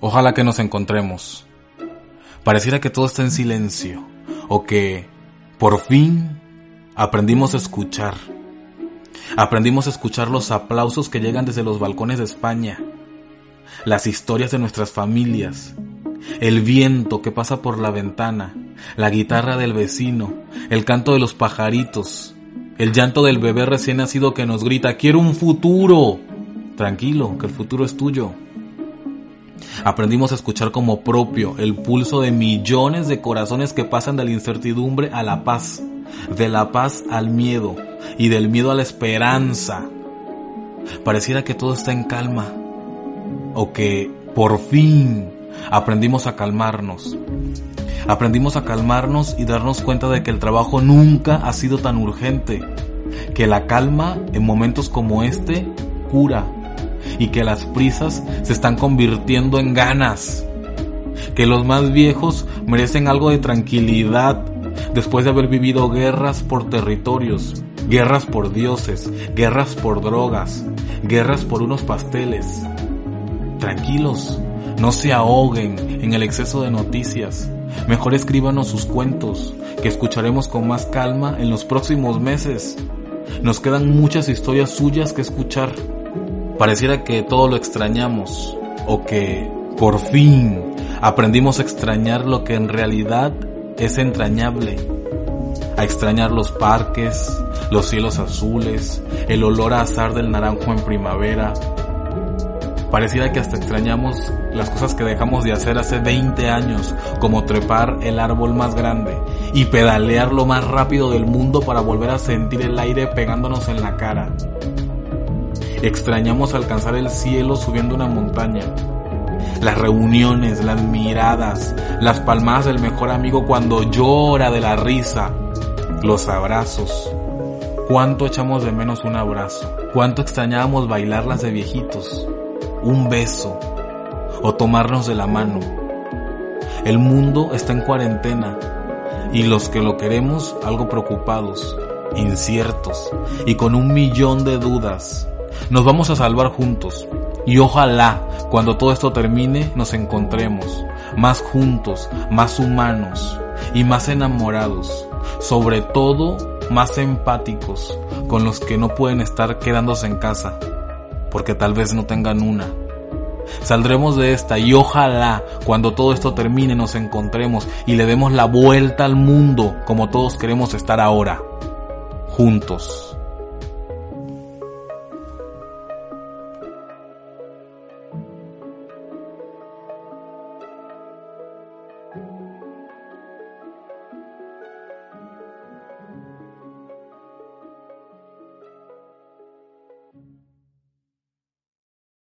Ojalá que nos encontremos. Pareciera que todo está en silencio o que por fin aprendimos a escuchar. Aprendimos a escuchar los aplausos que llegan desde los balcones de España, las historias de nuestras familias, el viento que pasa por la ventana, la guitarra del vecino, el canto de los pajaritos, el llanto del bebé recién nacido que nos grita, quiero un futuro. Tranquilo, que el futuro es tuyo. Aprendimos a escuchar como propio el pulso de millones de corazones que pasan de la incertidumbre a la paz, de la paz al miedo y del miedo a la esperanza. Pareciera que todo está en calma o que por fin aprendimos a calmarnos. Aprendimos a calmarnos y darnos cuenta de que el trabajo nunca ha sido tan urgente, que la calma en momentos como este cura y que las prisas se están convirtiendo en ganas, que los más viejos merecen algo de tranquilidad después de haber vivido guerras por territorios, guerras por dioses, guerras por drogas, guerras por unos pasteles. Tranquilos, no se ahoguen en el exceso de noticias. Mejor escríbanos sus cuentos, que escucharemos con más calma en los próximos meses. Nos quedan muchas historias suyas que escuchar. Pareciera que todo lo extrañamos, o que, por fin, aprendimos a extrañar lo que en realidad es entrañable. A extrañar los parques, los cielos azules, el olor a azar del naranjo en primavera, Pareciera que hasta extrañamos las cosas que dejamos de hacer hace 20 años, como trepar el árbol más grande y pedalear lo más rápido del mundo para volver a sentir el aire pegándonos en la cara. Extrañamos alcanzar el cielo subiendo una montaña. Las reuniones, las miradas, las palmadas del mejor amigo cuando llora de la risa, los abrazos. ¿Cuánto echamos de menos un abrazo? ¿Cuánto extrañábamos bailarlas de viejitos? un beso o tomarnos de la mano. El mundo está en cuarentena y los que lo queremos algo preocupados, inciertos y con un millón de dudas. Nos vamos a salvar juntos y ojalá cuando todo esto termine nos encontremos más juntos, más humanos y más enamorados, sobre todo más empáticos con los que no pueden estar quedándose en casa porque tal vez no tengan una. Saldremos de esta y ojalá cuando todo esto termine nos encontremos y le demos la vuelta al mundo como todos queremos estar ahora, juntos.